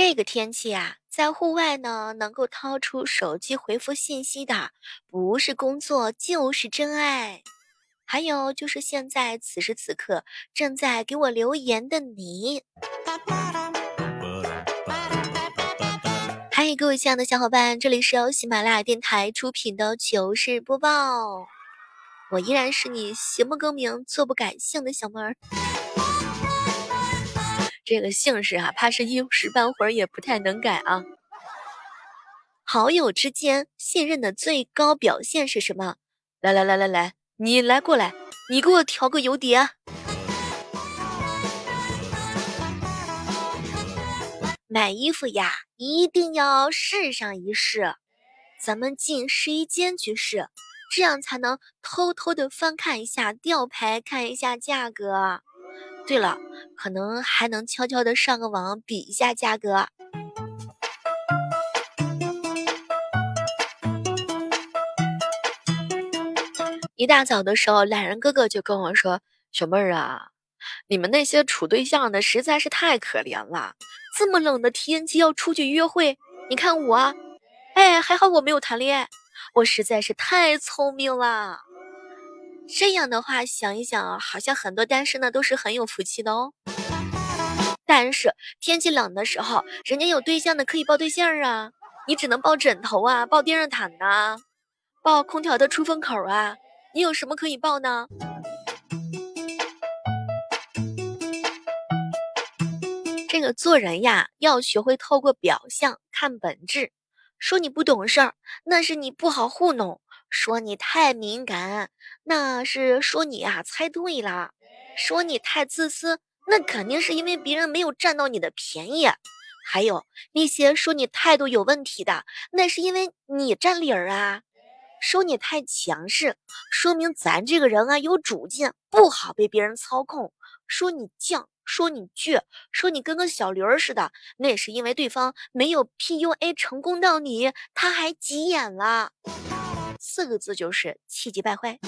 这个天气啊，在户外呢，能够掏出手机回复信息的，不是工作就是真爱。还有就是现在此时此刻正在给我留言的你。嗨，各位亲爱的小伙伴，这里是由喜马拉雅电台出品的糗事播报，我依然是你行不更名，坐不改姓的小妹儿。这个姓氏啊，怕是一时半会儿也不太能改啊。好友之间信任的最高表现是什么？来来来来来，你来过来，你给我调个油碟。买衣服呀，一定要试上一试。咱们进试衣间去试，这样才能偷偷的翻看一下吊牌，看一下价格。对了，可能还能悄悄的上个网比一下价格。一大早的时候，懒人哥哥就跟我说：“小妹儿啊，你们那些处对象的实在是太可怜了，这么冷的天气要出去约会，你看我，哎，还好我没有谈恋爱，我实在是太聪明了。”这样的话，想一想啊，好像很多单身的都是很有福气的哦。但是天气冷的时候，人家有对象的可以抱对象啊，你只能抱枕头啊，抱电热毯呐，抱空调的出风口啊。你有什么可以抱呢？这个做人呀，要学会透过表象看本质。说你不懂事儿，那是你不好糊弄。说你太敏感，那是说你啊猜对了；说你太自私，那肯定是因为别人没有占到你的便宜。还有那些说你态度有问题的，那是因为你占理儿啊。说你太强势，说明咱这个人啊有主见，不好被别人操控。说你犟，说你倔，说你跟个小驴儿似的，那是因为对方没有 PUA 成功到你，他还急眼了。四个字就是气急败坏。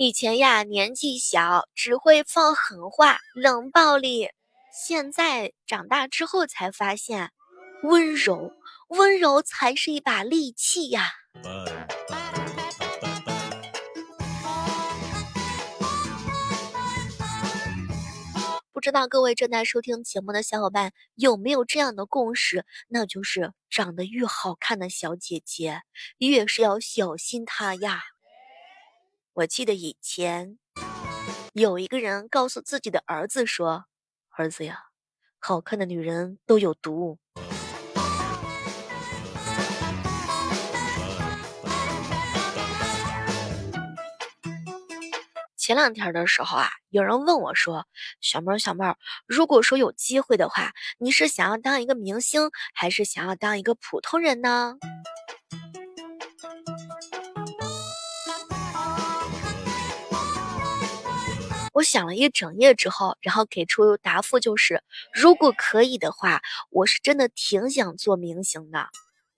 以前呀，年纪小只会放狠话、冷暴力，现在长大之后才发现，温柔，温柔才是一把利器呀。不知道各位正在收听节目的小伙伴有没有这样的共识？那就是长得越好看的小姐姐，越是要小心她呀。我记得以前有一个人告诉自己的儿子说：“儿子呀，好看的女人都有毒。”前两天的时候啊，有人问我说：“小妹儿，小妹儿，如果说有机会的话，你是想要当一个明星，还是想要当一个普通人呢？”我想了一整夜之后，然后给出答复就是：如果可以的话，我是真的挺想做明星的。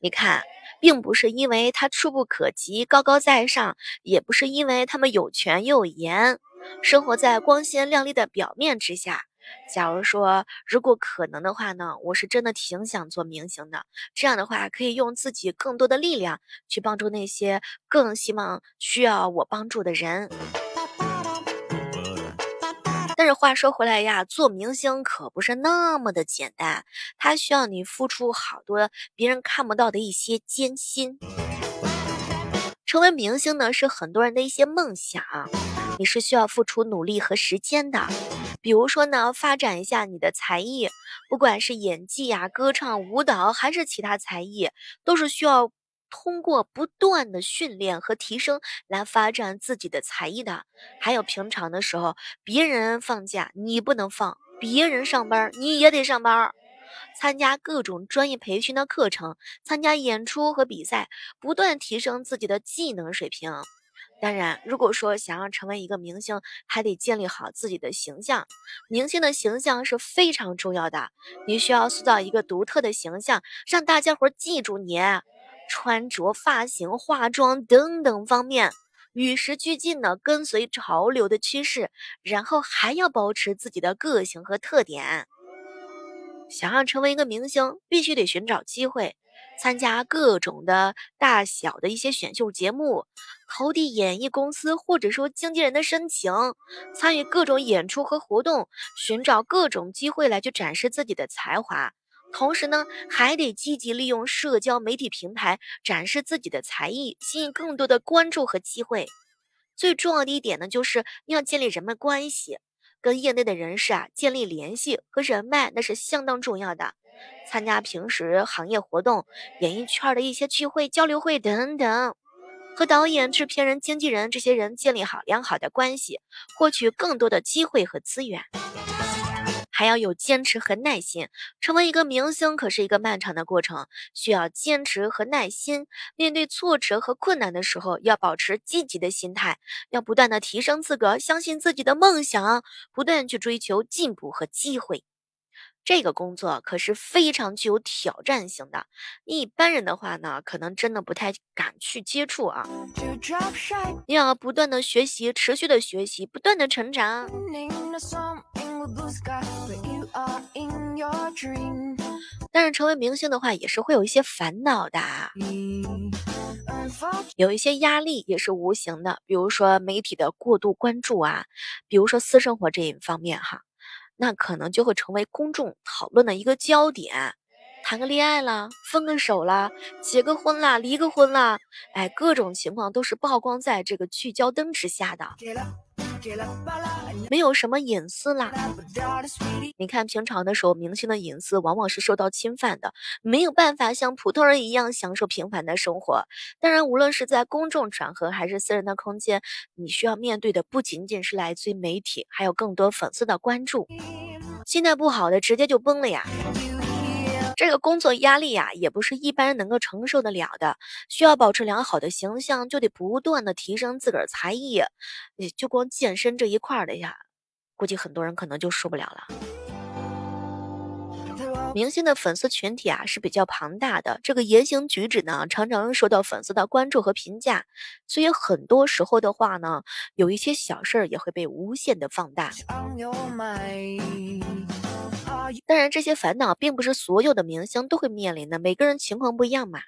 你看，并不是因为他触不可及、高高在上，也不是因为他们有权又有颜，生活在光鲜亮丽的表面之下。假如说，如果可能的话呢，我是真的挺想做明星的。这样的话，可以用自己更多的力量去帮助那些更希望需要我帮助的人。但是话说回来呀，做明星可不是那么的简单，它需要你付出好多别人看不到的一些艰辛。成为明星呢，是很多人的一些梦想，你是需要付出努力和时间的。比如说呢，发展一下你的才艺，不管是演技呀、歌唱、舞蹈，还是其他才艺，都是需要。通过不断的训练和提升来发展自己的才艺的，还有平常的时候，别人放假你不能放，别人上班你也得上班，参加各种专业培训的课程，参加演出和比赛，不断提升自己的技能水平。当然，如果说想要成为一个明星，还得建立好自己的形象。明星的形象是非常重要的，你需要塑造一个独特的形象，让大家伙记住你。穿着、发型、化妆等等方面与时俱进的跟随潮流的趋势，然后还要保持自己的个性和特点。想要成为一个明星，必须得寻找机会。参加各种的大小的一些选秀节目，投递演艺公司或者说经纪人的申请，参与各种演出和活动，寻找各种机会来去展示自己的才华。同时呢，还得积极利用社交媒体平台展示自己的才艺，吸引更多的关注和机会。最重要的一点呢，就是要建立人脉关系，跟业内的人士啊建立联系和人脉，那是相当重要的。参加平时行业活动、演艺圈的一些聚会、交流会等等，和导演、制片人、经纪人这些人建立好良好的关系，获取更多的机会和资源。还要有坚持和耐心。成为一个明星可是一个漫长的过程，需要坚持和耐心。面对挫折和困难的时候，要保持积极的心态，要不断的提升自个，相信自己的梦想，不断去追求进步和机会。这个工作可是非常具有挑战性的，一般人的话呢，可能真的不太敢去接触啊。你要不断的学习，持续的学习，不断的成长。但是成为明星的话，也是会有一些烦恼的，有一些压力也是无形的，比如说媒体的过度关注啊，比如说私生活这一方面哈。那可能就会成为公众讨论的一个焦点，谈个恋爱了，分个手了，结个婚了，离个婚了，哎，各种情况都是曝光在这个聚焦灯之下的。没有什么隐私啦。你看平常的时候，明星的隐私往往是受到侵犯的，没有办法像普通人一样享受平凡的生活。当然，无论是在公众场合还是私人的空间，你需要面对的不仅仅是来自于媒体，还有更多粉丝的关注。心态不好的，直接就崩了呀。这个工作压力呀，也不是一般人能够承受得了的。需要保持良好的形象，就得不断的提升自个儿才艺。你就光健身这一块儿的呀，估计很多人可能就受不了了。明星的粉丝群体啊是比较庞大的，这个言行举止呢，常常受到粉丝的关注和评价，所以很多时候的话呢，有一些小事儿也会被无限的放大。当然，这些烦恼并不是所有的明星都会面临的，每个人情况不一样嘛。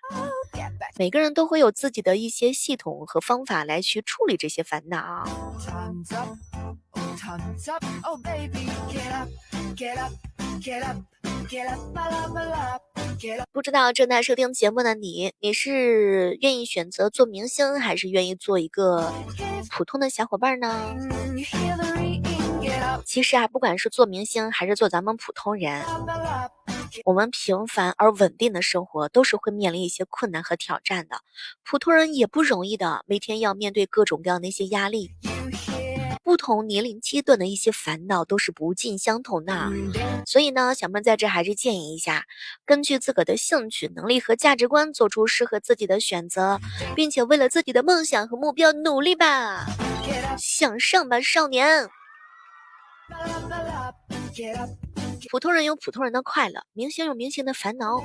每个人都会有自己的一些系统和方法来去处理这些烦恼。不知道正在收听节目的你，你是愿意选择做明星，还是愿意做一个普通的小伙伴呢？其实啊，不管是做明星还是做咱们普通人，我们平凡而稳定的生活都是会面临一些困难和挑战的。普通人也不容易的，每天要面对各种各样的一些压力。不同年龄阶段的一些烦恼都是不尽相同的。所以呢，小妹在这还是建议一下，根据自个的兴趣、能力和价值观，做出适合自己的选择，并且为了自己的梦想和目标努力吧，向上吧，少年！普通人有普通人的快乐，明星有明星的烦恼。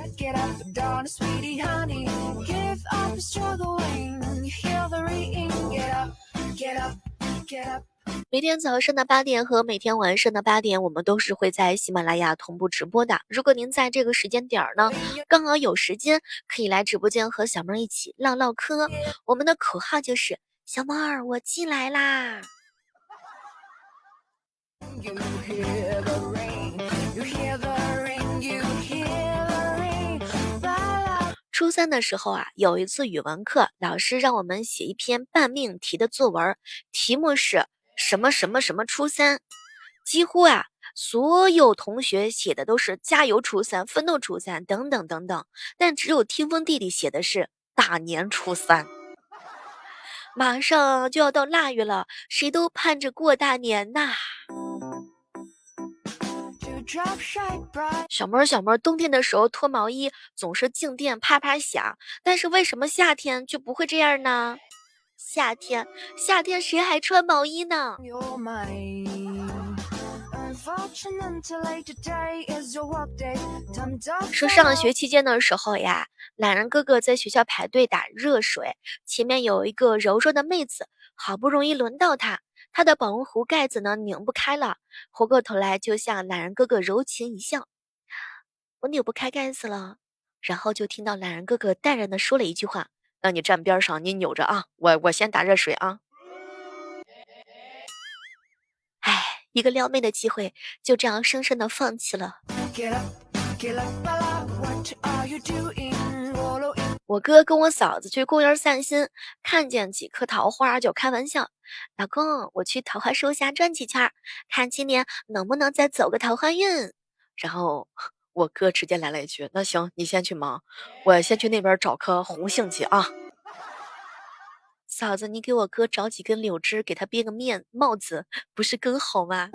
每天早上的八点和每天晚上的八点，我们都是会在喜马拉雅同步直播的。如果您在这个时间点儿呢，刚好有时间，可以来直播间和小妹一起唠唠嗑。我们的口号就是“小妹儿，我进来啦”。初三的时候啊，有一次语文课，老师让我们写一篇半命题的作文，题目是什么什么什么初三。几乎啊，所有同学写的都是加油初三、奋斗初三等等等等，但只有听风弟弟写的是大年初三。马上就要到腊月了，谁都盼着过大年呐。小妹儿，小妹儿，冬天的时候脱毛衣总是静电啪啪响，但是为什么夏天就不会这样呢？夏天，夏天谁还穿毛衣呢？说上学期间的时候呀，懒人哥哥在学校排队打热水，前面有一个柔弱的妹子，好不容易轮到他，他的保温壶盖子呢拧不开了，回过头来就向懒人哥哥柔情一笑：“我扭不开盖子了。”然后就听到懒人哥哥淡然的说了一句话：“那你站边上，你扭着啊，我我先打热水啊。”哎，一个撩妹的机会就这样生生的放弃了。我哥跟我嫂子去公园散心，看见几棵桃花就开玩笑：“老公，我去桃花树下转几圈，看今年能不能再走个桃花运。”然后我哥直接来了一句：“那行，你先去忙，我先去那边找棵红杏去啊。”嫂子，你给我哥找几根柳枝，给他编个面帽子，不是更好吗？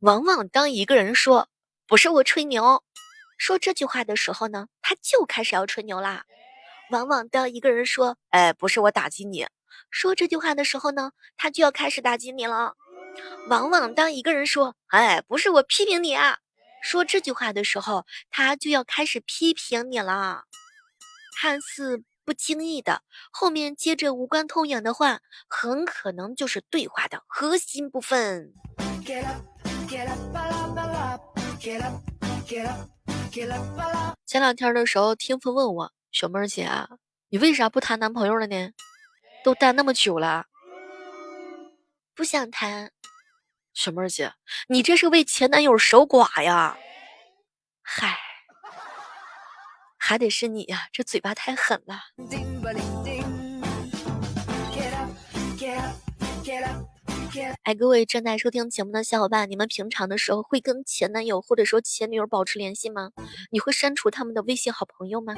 往往当一个人说“不是我吹牛”，说这句话的时候呢，他就开始要吹牛啦。往往当一个人说“哎，不是我打击你”，说这句话的时候呢，他就要开始打击你了。往往当一个人说“哎，不是我批评你啊”，说这句话的时候，他就要开始批评你了。看似。不经意的，后面接着无关痛痒的话，很可能就是对话的核心部分。前两天的时候，听风问我：“小妹儿姐，你为啥不谈男朋友了呢？都单那么久了，不想谈。”小妹儿姐，你这是为前男友守寡呀？嗨。还得是你呀，这嘴巴太狠了。哎，各位正在收听节目的小伙伴，你们平常的时候会跟前男友或者说前女友保持联系吗？你会删除他们的微信好朋友吗？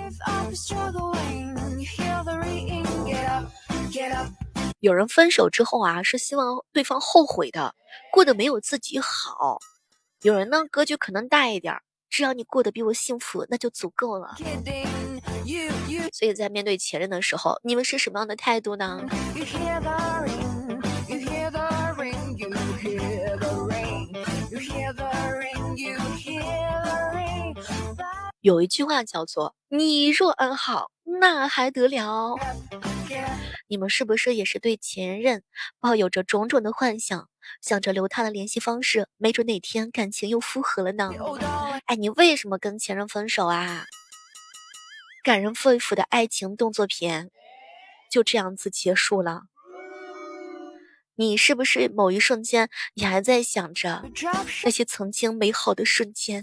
有人分手之后啊，是希望对方后悔的，过得没有自己好。有人呢，格局可能大一点。只要你过得比我幸福，那就足够了。所以在面对前任的时候，你们是什么样的态度呢？有一句话叫做“你若安好，那还得了”。你们是不是也是对前任抱有着种种的幻想，想着留他的联系方式，没准哪天感情又复合了呢？哎，你为什么跟前任分手啊？感人肺腑的爱情动作片就这样子结束了。你是不是某一瞬间，你还在想着那些曾经美好的瞬间？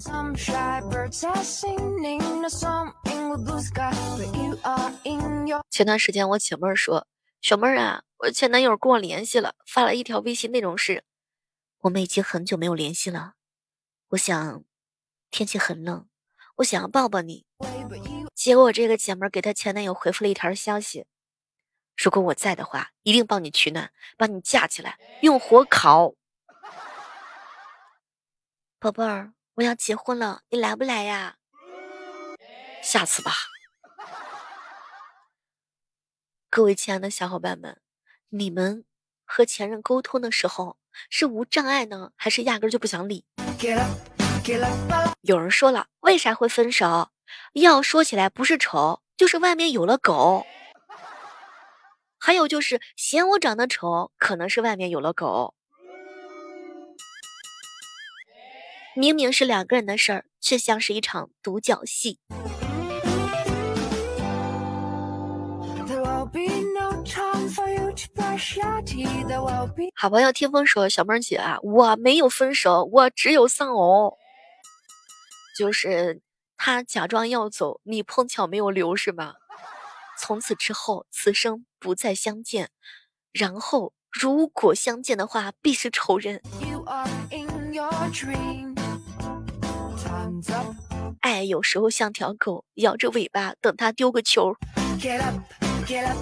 前段时间我姐妹儿说：“小妹儿啊，我前男友跟我联系了，发了一条微信，内容是：我们已经很久没有联系了。我想，天气很冷，我想要抱抱你。结果这个姐妹儿给她前男友回复了一条消息：如果我在的话，一定帮你取暖，把你架起来，用火烤。宝贝儿，我要结婚了，你来不来呀？下次吧。各位亲爱的小伙伴们，你们和前任沟通的时候是无障碍呢，还是压根就不想理？有人说了，为啥会分手？要说起来，不是丑，就是外面有了狗。还有就是嫌我长得丑，可能是外面有了狗。明明是两个人的事儿，却像是一场独角戏。好朋友听风说：“小妹儿姐啊，我没有分手，我只有丧偶。就是他假装要走，你碰巧没有留，是吧？从此之后，此生不再相见。然后，如果相见的话，必是仇人。爱有时候像条狗，摇着尾巴等他丢个球。” Get up, get up,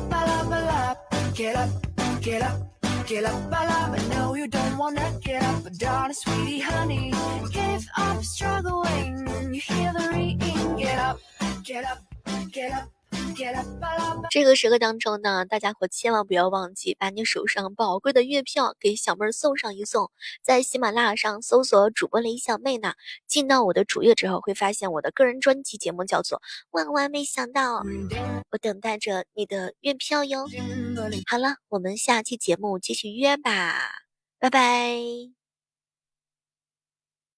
get up, get up, I love. I know you don't wanna get up, but darling, sweetie, honey, give up struggling. You hear the ringing. Get up, get up, get up. 这个时刻当中呢，大家伙千万不要忘记把你手上宝贵的月票给小妹儿送上一送。在喜马拉雅上搜索主播李小妹呢，进到我的主页之后，会发现我的个人专辑节目叫做《万万没想到》，我等待着你的月票哟。好了，我们下期节目继续约吧，拜拜。